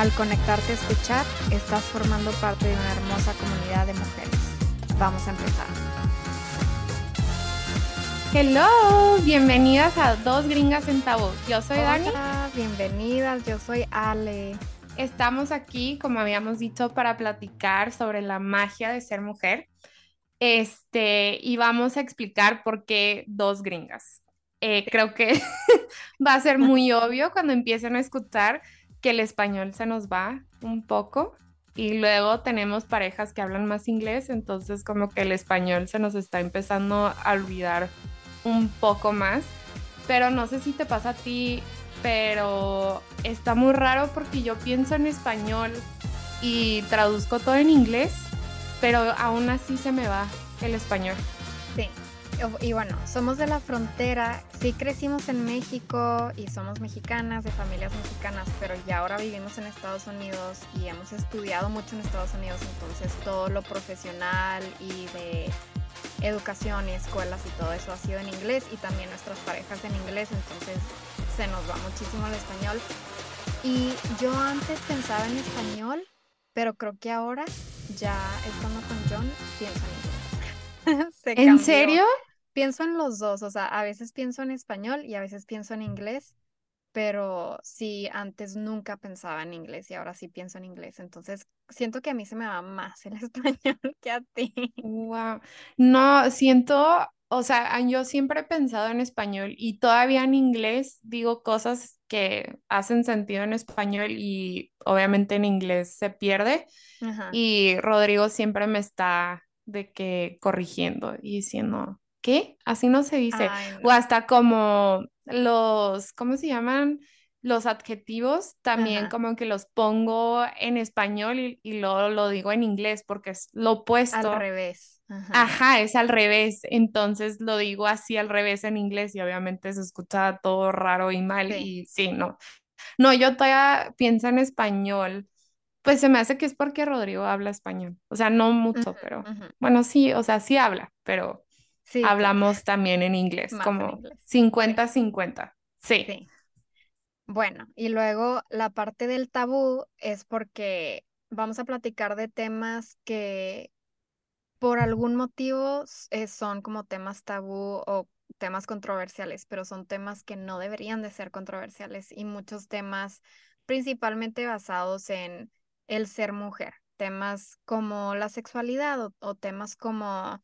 Al conectarte a escuchar, estás formando parte de una hermosa comunidad de mujeres. Vamos a empezar. Hello, bienvenidas a Dos Gringas en Tabú. Yo soy Hola, Dani. bienvenidas, yo soy Ale. Estamos aquí, como habíamos dicho, para platicar sobre la magia de ser mujer. Este, y vamos a explicar por qué dos gringas. Eh, creo que va a ser muy obvio cuando empiecen a escuchar que el español se nos va un poco y luego tenemos parejas que hablan más inglés, entonces como que el español se nos está empezando a olvidar un poco más. Pero no sé si te pasa a ti, pero está muy raro porque yo pienso en español y traduzco todo en inglés, pero aún así se me va el español. Y- bueno, somos de la frontera, sí crecimos en México y somos mexicanas, de familias mexicanas, pero ya ahora vivimos en Estados Unidos y hemos estudiado mucho en Estados Unidos, entonces todo lo profesional y de educación y escuelas y todo eso ha sido en inglés y también nuestras parejas en inglés, entonces se nos va muchísimo el español. Y yo antes pensaba en español, pero creo que ahora, ya estando con John, pienso en inglés. Se ¿En serio? Pienso en los dos, o sea, a veces pienso en español y a veces pienso en inglés, pero sí, antes nunca pensaba en inglés y ahora sí pienso en inglés, entonces siento que a mí se me va más el español que a ti. Wow. No, siento, o sea, yo siempre he pensado en español y todavía en inglés digo cosas que hacen sentido en español y obviamente en inglés se pierde. Ajá. Y Rodrigo siempre me está de que corrigiendo y diciendo, ¿qué? Así no se dice. Ay, O hasta como los, ¿cómo se llaman? Los adjetivos también Ajá. como que los pongo en español y, y luego lo digo en inglés porque es lo al opuesto. revés. Ajá. Ajá, es al revés. Entonces lo digo así al revés en inglés y obviamente se escucha todo raro y mal Sí. y sí, no. No, yo todavía pienso en español. Pues se me hace que es porque Rodrigo habla español. O sea, no mucho, pero ujú. bueno, sí, o sea, sí habla, pero Sí, hablamos también en inglés, más como inglés. 50-50. Sí. Sí. Bueno, y luego la parte del tabú es porque vamos a platicar de temas que por algún motivo eh, son como temas tabú o temas controversiales, pero son temas que no deberían de ser controversiales y muchos temas principalmente basados en el ser mujer, temas como la sexualidad o, o temas como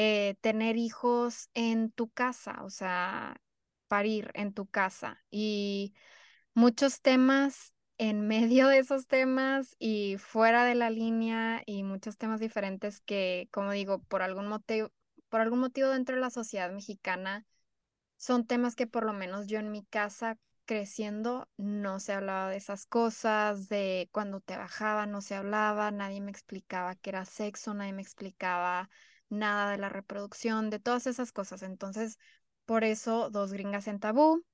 eh, tener hijos en tu casa, o sea, parir en tu casa y muchos temas en medio de esos temas y fuera de la línea y muchos temas diferentes que, como digo, por algún motivo, por algún motivo dentro de la sociedad mexicana son temas que por lo menos yo en mi casa creciendo no se hablaba de esas cosas, de cuando te bajaba no se hablaba, nadie me explicaba qué era sexo, nadie me explicaba nada de la reproducción, de todas esas cosas. Entonces, por eso dos gringas en tabú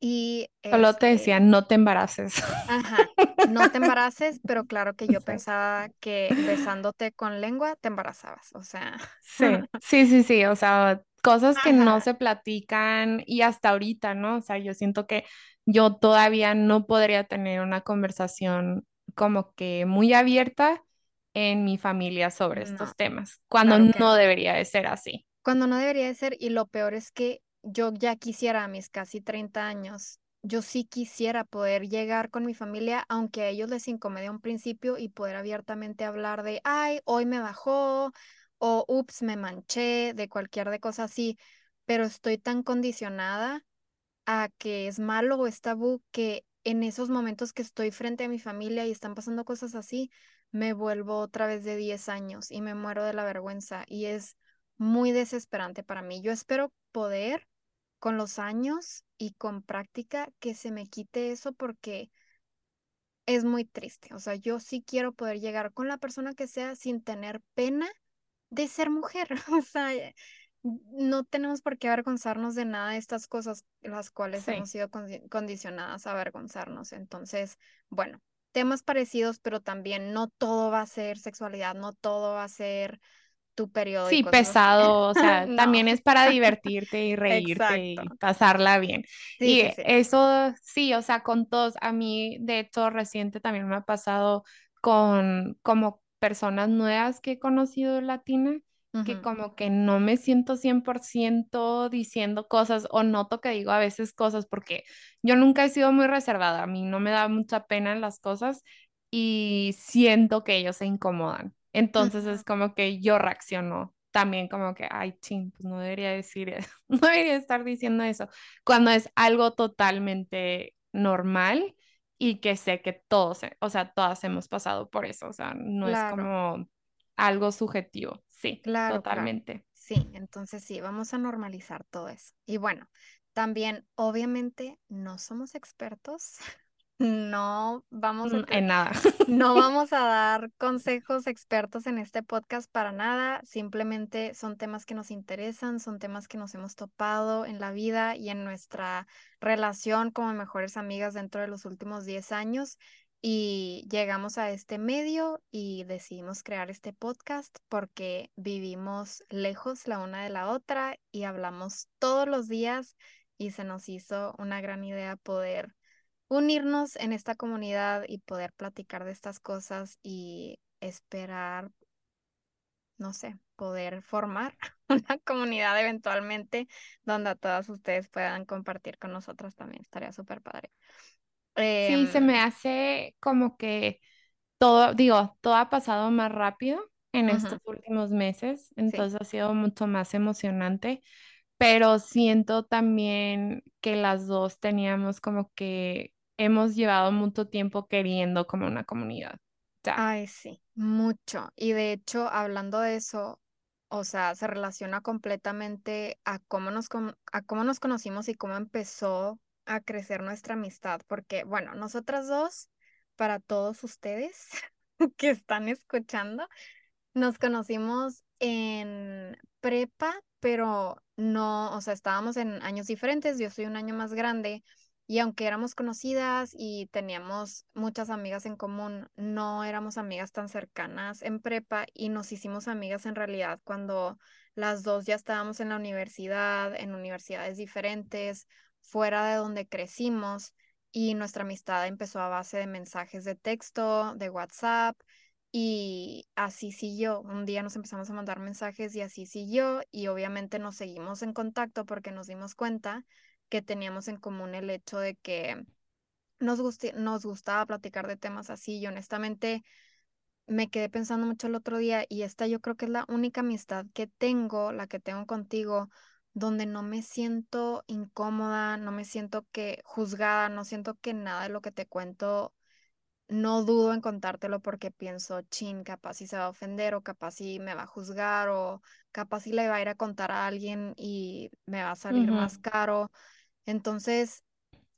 y Solo te este, decían, no te embaraces. Ajá, no te embaraces, pero claro que yo Sí. pensaba que besándote con lengua te embarazabas, o sea, Sí, sí, sí, sí, o sea, cosas que no se platican y hasta ahorita, ¿no? O sea, yo siento que yo todavía no podría tener una conversación como que muy abierta en mi familia sobre No, estos temas, cuando claro no no. debería de ser así. Cuando no debería de ser, y lo peor es que yo ya quisiera a mis casi 30 años, yo sí quisiera poder llegar con mi familia, aunque a ellos les incomode a un principio, y poder abiertamente hablar de, ay, hoy me bajó, o ups, me manché, de cualquier de cosa así, pero estoy tan condicionada a que es malo o es tabú que en esos momentos que estoy frente a mi familia y están pasando cosas así, me vuelvo otra vez de 10 años y me muero de la vergüenza y es muy desesperante para mí. Yo espero poder con los años y con práctica que se me quite eso porque es muy triste. O sea, yo sí quiero poder llegar con la persona que sea sin tener pena de ser mujer. O sea, eh, no tenemos por qué avergonzarnos de nada de estas cosas las cuales Sí. hemos sido condi- condicionadas a avergonzarnos. Entonces, bueno, temas parecidos, pero también no todo va a ser sexualidad, no todo va a ser tu periodo Sí, así. pesado, o sea, No, también es para divertirte y reírte exacto. y pasarla bien. Sí, Y sí, sí. eso sí, o sea, con todos, a mí de hecho reciente también me ha pasado con como personas nuevas que he conocido latina, que como que no me siento 100% diciendo cosas o noto que digo a veces cosas porque yo nunca he sido muy reservada, a mí no me da mucha pena en las cosas y siento que ellos se incomodan. Entonces ujú, es como que yo reacciono también como que, ay, ching, pues no debería decir eso, no debería estar diciendo eso, cuando es algo totalmente normal y que sé que todos, o sea, todas hemos pasado por eso, o sea, no es Claro. como algo subjetivo, sí, Claro, claro. totalmente. Sí, entonces sí, vamos a normalizar todo eso. Y bueno, también, obviamente, no somos expertos, no vamos a, Mm, En nada. no vamos a dar consejos expertos en este podcast para nada, simplemente son temas que nos interesan, son temas que nos hemos topado en la vida y en nuestra relación como mejores amigas dentro de los últimos 10 años. Y llegamos a este medio y decidimos crear este podcast porque vivimos lejos la una de la otra y hablamos todos los días y se nos hizo una gran idea poder unirnos en esta comunidad y poder platicar de estas cosas y esperar, no sé, poder formar una comunidad eventualmente donde todas ustedes puedan compartir con nosotras también. Estaría súper padre. Sí, se me Em, hace como que todo, digo, todo ha pasado más rápido en estos últimos meses, sí. entonces ha sido mucho más emocionante, pero siento también que las dos teníamos como que hemos llevado mucho tiempo queriendo como una comunidad. Ya. Ay, sí, mucho. Y de hecho, hablando de eso, o sea, se relaciona completamente a cómo nos, con- a cómo nos conocimos y cómo empezó a crecer nuestra amistad. Porque, bueno, nosotras dos, para todos ustedes que están escuchando, nos conocimos en prepa, pero no, o sea, estábamos en años diferentes, yo soy un año más grande y aunque éramos conocidas y teníamos muchas amigas en común, no éramos amigas tan cercanas en prepa y nos hicimos amigas en realidad cuando las dos ya estábamos en la universidad, en universidades diferentes, fuera de donde crecimos y nuestra amistad empezó a base de mensajes de texto, de WhatsApp y así siguió. Un día nos empezamos a mandar mensajes y así siguió. Y obviamente nos seguimos en contacto porque nos dimos cuenta que teníamos en común el hecho de que nos nos gustaba platicar de temas así. Y honestamente me quedé pensando mucho el otro día y esta yo creo que es la única amistad que tengo, la que tengo contigo, donde no me siento incómoda, no me siento que juzgada, no siento que nada de lo que te cuento no dudo en contártelo porque pienso, chin, capaz si se va a ofender o capaz si me va a juzgar o capaz si le va a ir a contar a alguien y me va a salir más caro. Entonces,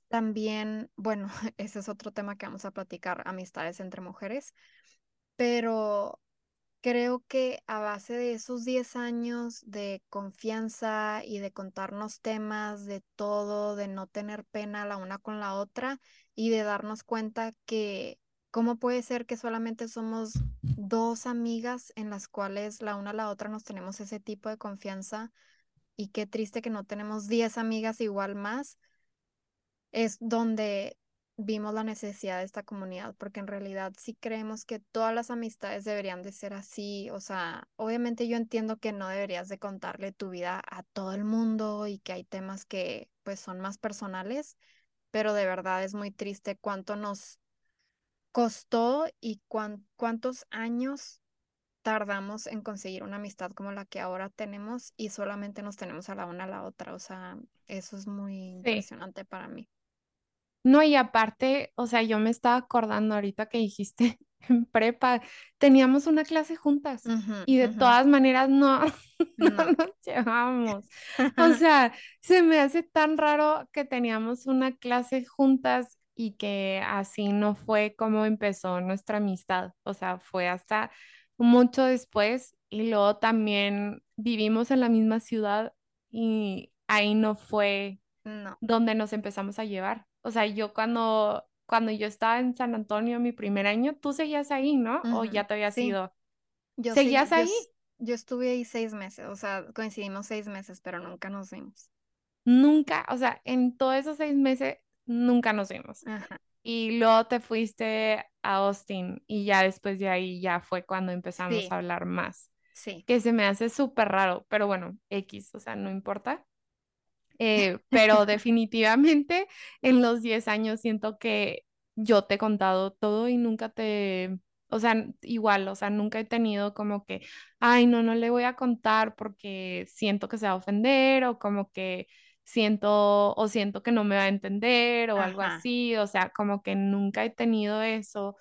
también, bueno, ese es otro tema que vamos a platicar, amistades entre mujeres, pero Creo que a base de esos 10 años de confianza y de contarnos temas, de todo, de no tener pena la una con la otra y de darnos cuenta que cómo puede ser que solamente somos dos amigas en las cuales la una a la otra nos tenemos ese tipo de confianza y qué triste que no tenemos 10 amigas igual más. Es donde vimos la necesidad de esta comunidad, porque en realidad sí creemos que todas las amistades deberían de ser así. O sea, obviamente yo entiendo que no deberías de contarle tu vida a todo el mundo y que hay temas que pues son más personales, pero de verdad es muy triste cuánto nos costó y cuán- cuántos años tardamos en conseguir una amistad como la que ahora tenemos y solamente nos tenemos a la una a la otra. O sea, eso es muy Sí. impresionante para mí. No, y aparte, o sea, yo me estaba acordando ahorita que dijiste en prepa, teníamos una clase juntas y de todas maneras no, no No. nos llevamos. O sea, se me hace tan raro que teníamos una clase juntas y que así no fue como empezó nuestra amistad, o sea, fue hasta mucho después y luego también vivimos en la misma ciudad y ahí no fue No. donde nos empezamos a llevar. O sea, yo cuando, cuando yo estaba en San Antonio mi primer año, tú seguías ahí, ¿no? O Ujú, ya te habías Sí, ido. yo ¿Seguías ahí? yo estuve ahí seis meses, o sea, coincidimos seis meses, pero nunca nos vimos. Nunca, o sea, en todos esos seis meses nunca nos vimos. Ajá, Y luego te fuiste a Austin y ya después de ahí ya fue cuando empezamos sí, a hablar más, sí. que se me hace súper raro, pero bueno, X, o sea, no importa. Eh, pero definitivamente en los 10 años siento que yo te he contado todo y nunca te, o sea, igual, o sea, nunca he tenido como que, ay, no, no le voy a contar porque siento que se va a ofender o como que siento o siento que no me va a entender o algo Ajá, así, o sea, como que nunca he tenido eso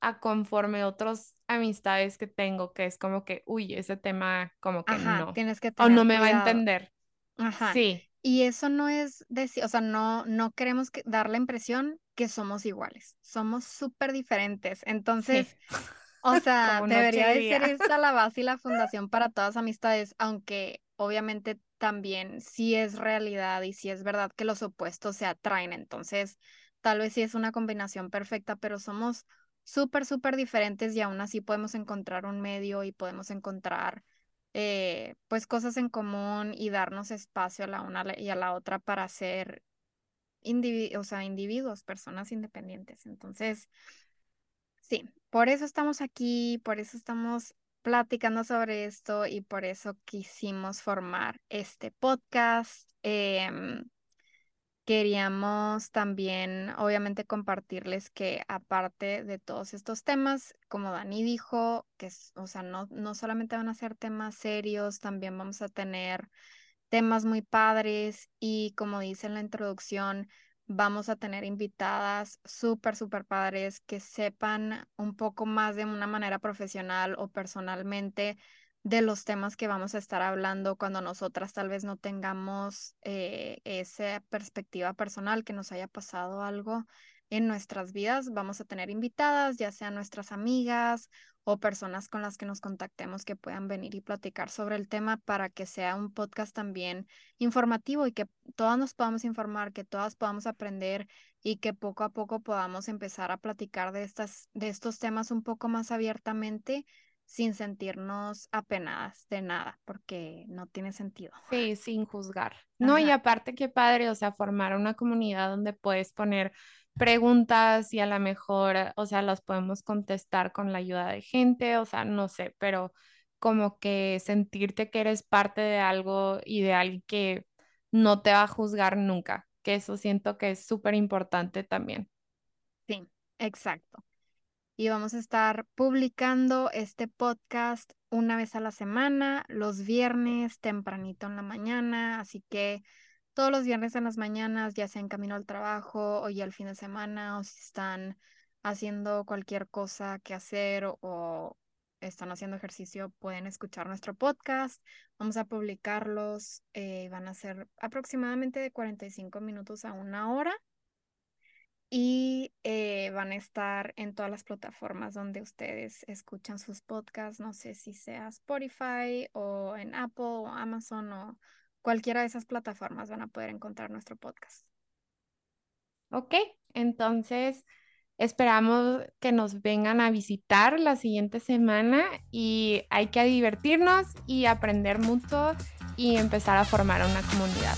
a conforme otras amistades que tengo, que es como que, uy, ese tema como que ajá, no, tienes que o no tener me va a cuidado. entender. Ajá. Sí. Y eso no es decir, o sea, no, no queremos que- dar la impresión que somos iguales. Somos súper diferentes. Sí, Entonces, o sea, debería de ser esta la base y la fundación para todas amistades, aunque obviamente también sí es realidad y sí es verdad que los opuestos se atraen. Entonces, tal vez sí es una combinación perfecta, pero somos súper, súper diferentes y aún así podemos encontrar un medio y podemos encontrar eh, pues cosas en común y darnos espacio a la una y a la otra para ser indivi- o sea, individuos, personas independientes. Entonces, sí, por eso estamos aquí, por eso estamos platicando sobre esto y por eso quisimos formar este podcast. Em, Queríamos también, obviamente, compartirles que aparte de todos estos temas, como Dani dijo, que o sea, no, no solamente van a ser temas serios, también vamos a tener temas muy padres y como dice en la introducción, vamos a tener invitadas súper, súper padres que sepan un poco más de una manera profesional o personalmente de los temas que vamos a estar hablando cuando nosotras tal vez no tengamos eh, esa perspectiva personal, que nos haya pasado algo en nuestras vidas. Vamos a tener invitadas, ya sean nuestras amigas o personas con las que nos contactemos que puedan venir y platicar sobre el tema para que sea un podcast también informativo y que todas nos podamos informar, que todas podamos aprender y que poco a poco podamos empezar a platicar de estas, de estos temas un poco más abiertamente sin sentirnos apenadas de nada, porque no tiene sentido. Sí, sin juzgar. No, y aparte qué padre, o sea, formar una comunidad donde puedes poner preguntas y a lo mejor, o sea, las podemos contestar con la ayuda de gente, o sea, no sé, pero como que sentirte que eres parte de algo y de alguien que no te va a juzgar nunca, que eso siento que es súper importante también. sí, exacto. Y vamos a estar publicando este podcast una vez a la semana, los viernes tempranito en la mañana, así que todos los viernes en las mañanas, ya sea en camino al trabajo o ya el fin de semana, o si están haciendo cualquier cosa que hacer o, están haciendo ejercicio, pueden escuchar nuestro podcast. Vamos a publicarlos, eh, van a ser aproximadamente de 45 minutos a una hora y eh, van a estar en todas las plataformas donde ustedes escuchan sus podcasts. No sé si sea Spotify o en Apple o Amazon o cualquiera de esas plataformas van a poder encontrar nuestro podcast. Ok, entonces esperamos que nos vengan a visitar la siguiente semana y hay que divertirnos y aprender mucho y empezar a formar una comunidad.